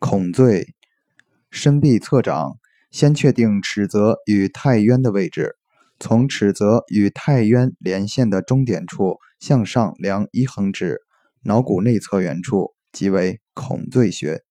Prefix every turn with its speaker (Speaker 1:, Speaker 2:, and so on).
Speaker 1: 孔最，身臂侧掌，先确定尺泽与太渊的位置，从尺泽与太渊连线的中点处向上量一横指，脑骨内侧缘处即为孔最穴。